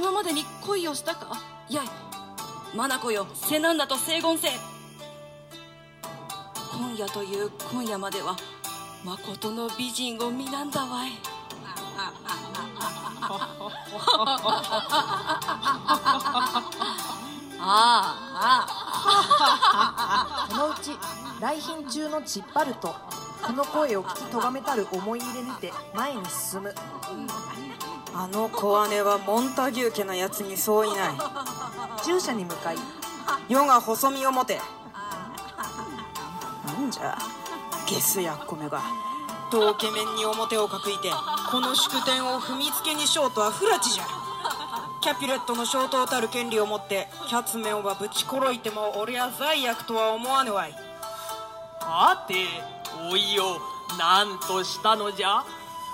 今までに恋をしたか？やい眼よ瀬なんだと生言せ今夜という今夜までは誠の美人を見なんだわい。ああこのうち来賓中のチッパルとこの声を聞きとがめたる思い入れにて前に進む。あの小姉はモンタギュー家のやつにそういない。従者に向かい世が細身を持て。なんじゃ？ゲスやっこめが。ドケメンに表を隠いてこの祝典を踏みつけにしようとは不埒じゃ。キャピュレットの消灯たる権利を持ってキャツメオはぶちころいても俺は罪悪とは思わぬわい。はておいよ何としたのじゃ。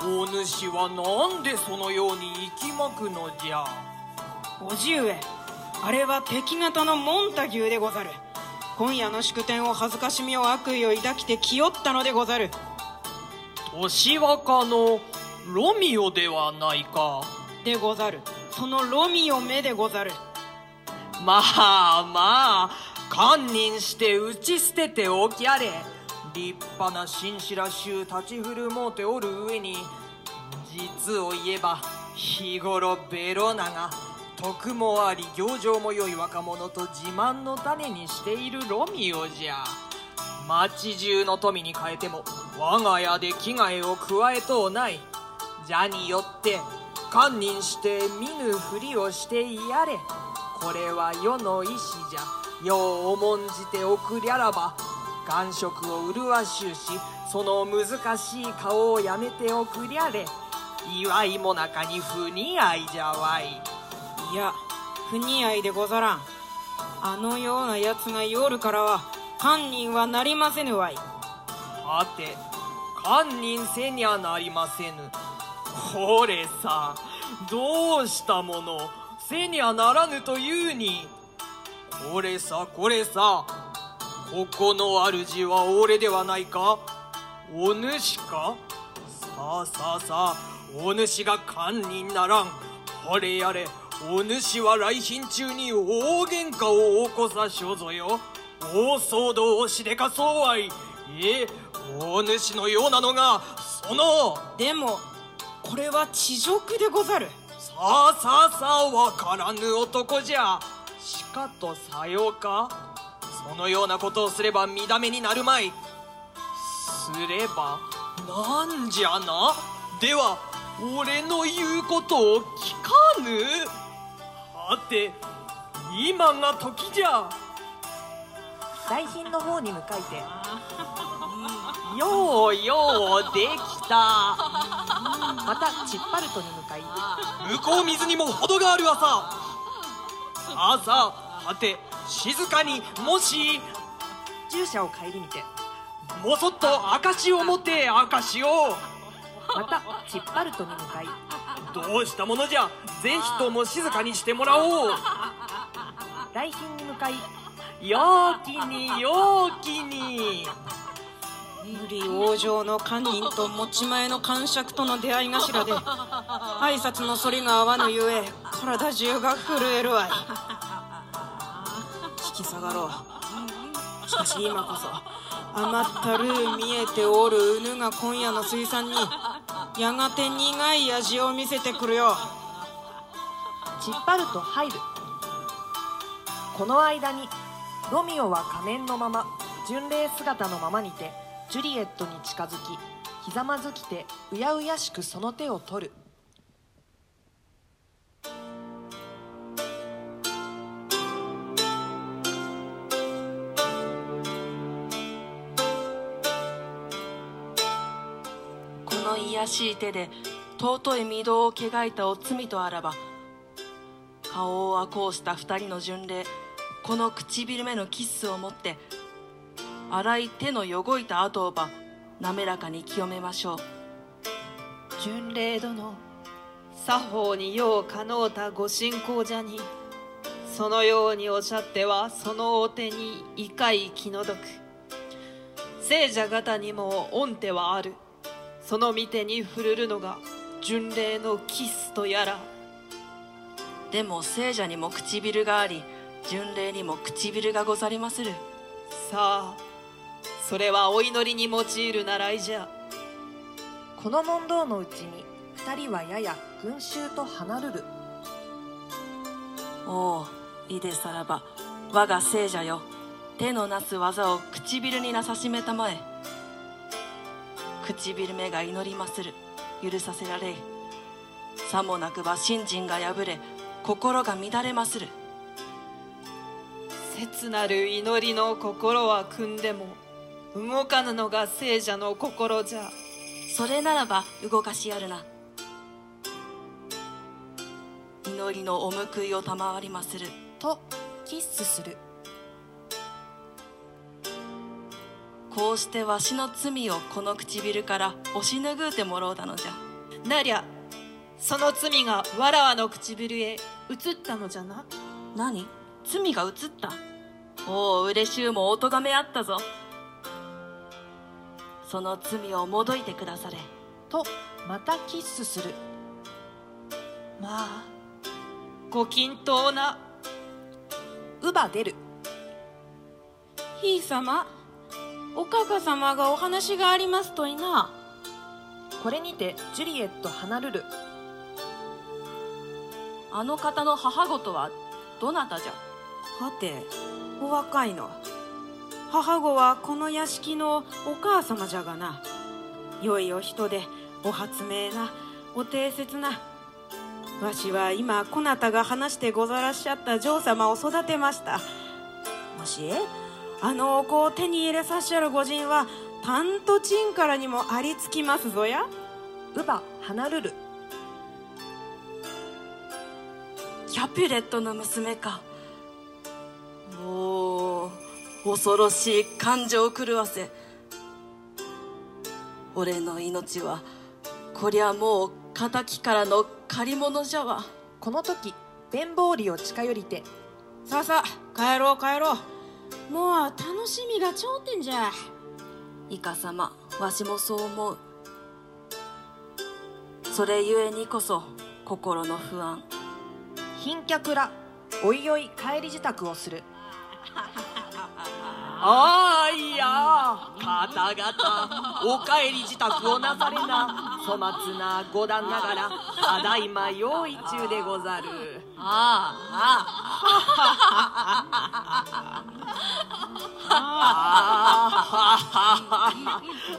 お主はなんでそのように息巻くのじゃ。おじ上あれは敵方のモンタギューでござる。今夜の祝典を恥ずかしみを悪意を抱きて気負ったのでござる。年若のロミオではないか。でござる。そのロミオめでござる。まあまあ堪忍して打ち捨てておきゃれ立派な紳士らしゅう立ち振るもうておる上に実を言えば日頃ベロナが徳もあり行情も良い若者と自慢の種にしているロミオじゃ。町中の富に変えても我が家で危害を加えとうない。じゃによって堪忍して見ぬふりをしてやれ。これは世の意志じゃ。世を重んじておくりゃらば感触を麗しゅうしその難しい顔をやめておくりゃれ。祝いも中に不似合いじゃわい。いや不似合いでござらん。あのようなやつがいおるからは堪忍はなりませぬわい。はて堪忍せにゃなりませぬ。これさどうしたもの？せにゃならぬというに。これさこれさここの主は俺ではないか？お主か？さあさあさあお主が堪忍ならん。これやれお主は来賓中に大喧嘩を起こさしょぞよ。大騒動をしでかそうはい。えお主のようなのがそのでもこれは地辱でござる。さあさあさあわからぬ男じゃ。しかとさようか？そのようなことをすれば見だめになるまい。すればなんじゃな？では俺の言うことを聞かぬ？はて今が時じゃ。来賓の方に向かいて。ようようできた。またチッパルトに向かい。向こう水にも程があるわささあさあはて静かにもし従者を顧みてもそっと証を持って証を。またチッパルトに向かい。どうしたものじゃぜひとも静かにしてもらおう。来賓に向かい陽気に陽気に。無理往生の堪忍と持ち前の感触との出会い頭で挨拶の反りが合わぬゆえ体中が震えるわい引き下がろう。しかし今こそ余ったる見えておる犬が今夜の水産にやがて苦い味を見せてくるよ。チッパルト入る。この間にロミオは仮面のまま巡礼姿のままにてジュリエットに近づきひざまずきてうやうやしくその手を取る。この卑しい手で尊い御堂を汚いたお罪とあらば顔をあこうした二人の巡礼この唇目のキッスをもって荒い手の汚いた跡をば滑らかに清めましょう巡礼殿作法にようかのうたご信仰者にそのようにおっしゃってはそのお手に異界気の毒。聖者方にも御手はある。その見てに触るるのが巡礼のキスとやら。でも聖者にも唇があり巡礼にも唇がござりまする。さあそれはお祈りに用いる習いじゃ。この問答のうちに二人はやや群衆と離るる。おおいでさらば。我が聖者よ。手のなす技を唇になさしめたまえ唇目が祈りまする。許させられ。いさもなくば信心が破れ。心が乱れまする。切なる祈りの心は組んでも動かぬのが聖者の心じゃ。それならば動かしやるな。祈りのお報いを賜りまする。とキッスするこうしてわしの罪をこの唇から押し拭うてもろうたのじゃ。なりゃその罪がわらわの唇へ移ったのじゃな。何？罪が移った？おお嬉しゅうもお咎めあったぞ。その罪をもどいてくだされ。とまたキッスする。まあご均等な。乳母出る。ひい様おかか様がお話がありますといな。これにてジュリエット離るる。あの方の母ごとはどなたじゃ？はてお若いの。母子はこの屋敷のお母様じゃがな。良いお人でお発明なお定説な。わしは今こなたが話してござらっしゃった嬢様を育てました。もしあのお子を手に入れさっしゃる御人はタントチンからにもありつきますぞや。乳母離るる。キャピュレットの娘か。おお恐ろしい感情狂わせ。俺の命はこりゃもう敵からの借り物じゃわ。この時弁坊里を近寄りて。さあさあ帰ろう帰ろうもう楽しみが頂点じゃ。イカ様わしもそう思う。それゆえにこそ心の不安。賓客らおいおい帰り支度をする。あーいや方々お帰り支度をなされな粗末なご旦那がらただいま用意中でござる。ああ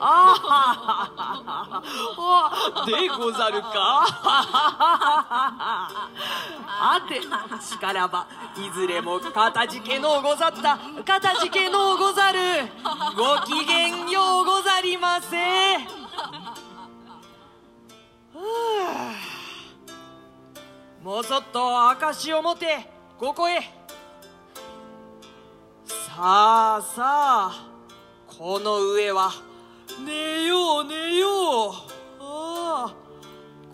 あでござるかあてしからばいずれもかたじけのうござったかたじけのうござるごきげんようござりませもうちょっと証を持てここへ。さあさあこの上は。寝よう寝よう。ああ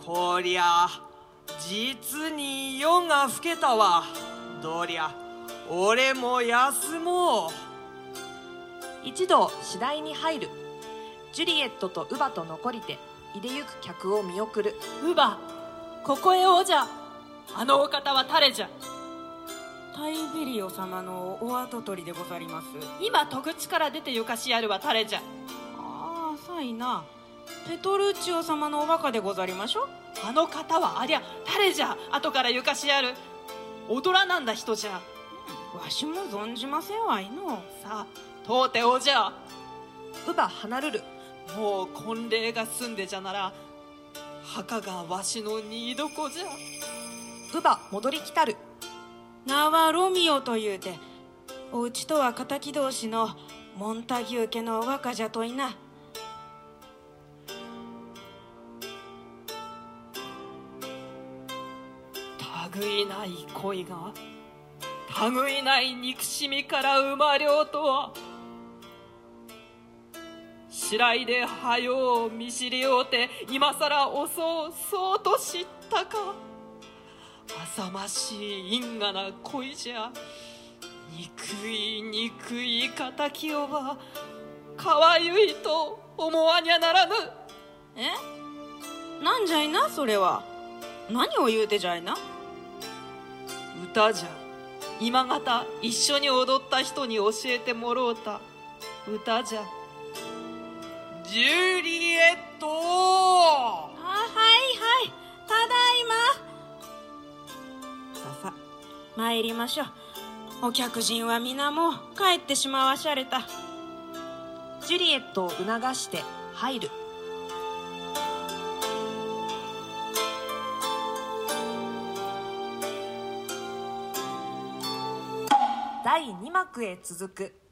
こりゃ実に夜が更けたわ。どりゃ俺も休もう。一同次第に入る。ジュリエットと乳母と残りていでゆく客を見送る。乳母ここへおじゃ。あのお方は誰じゃ。タイベリオ様のお跡取りでござります。今戸口から出てゆかしやるは誰じゃ。ああさいな。ペトルッチオ様のおバカでござりましょあの方はありゃ誰じゃ。後からゆかしやる。踊らなんだ人じゃ。わしも存じませんわいの。さあ問うておじゃ。乳母離るるもう婚礼が済んでじゃなら墓がわしの二どこじゃ。乳母戻り来たる。名はロミオというておうちとは敵同士のモンタギュー家の若じゃといな。類ない恋が類ない憎しみから生まれようとは白いではよう見知りようて今さら遅うそうと知ったか。浅ましい因果な恋じゃ憎い憎い敵をはかわゆいと思わにゃならぬ。え？なんじゃいなそれは。何を言うてじゃいな。歌じゃ。今方一緒に踊った人に教えてもろうた。歌じゃジュリエット。あはいはい。ただいま。ささ。参りましょう。お客人は皆もう帰ってしまわしゃれた。ジュリエットを促して入る。第2幕へ続く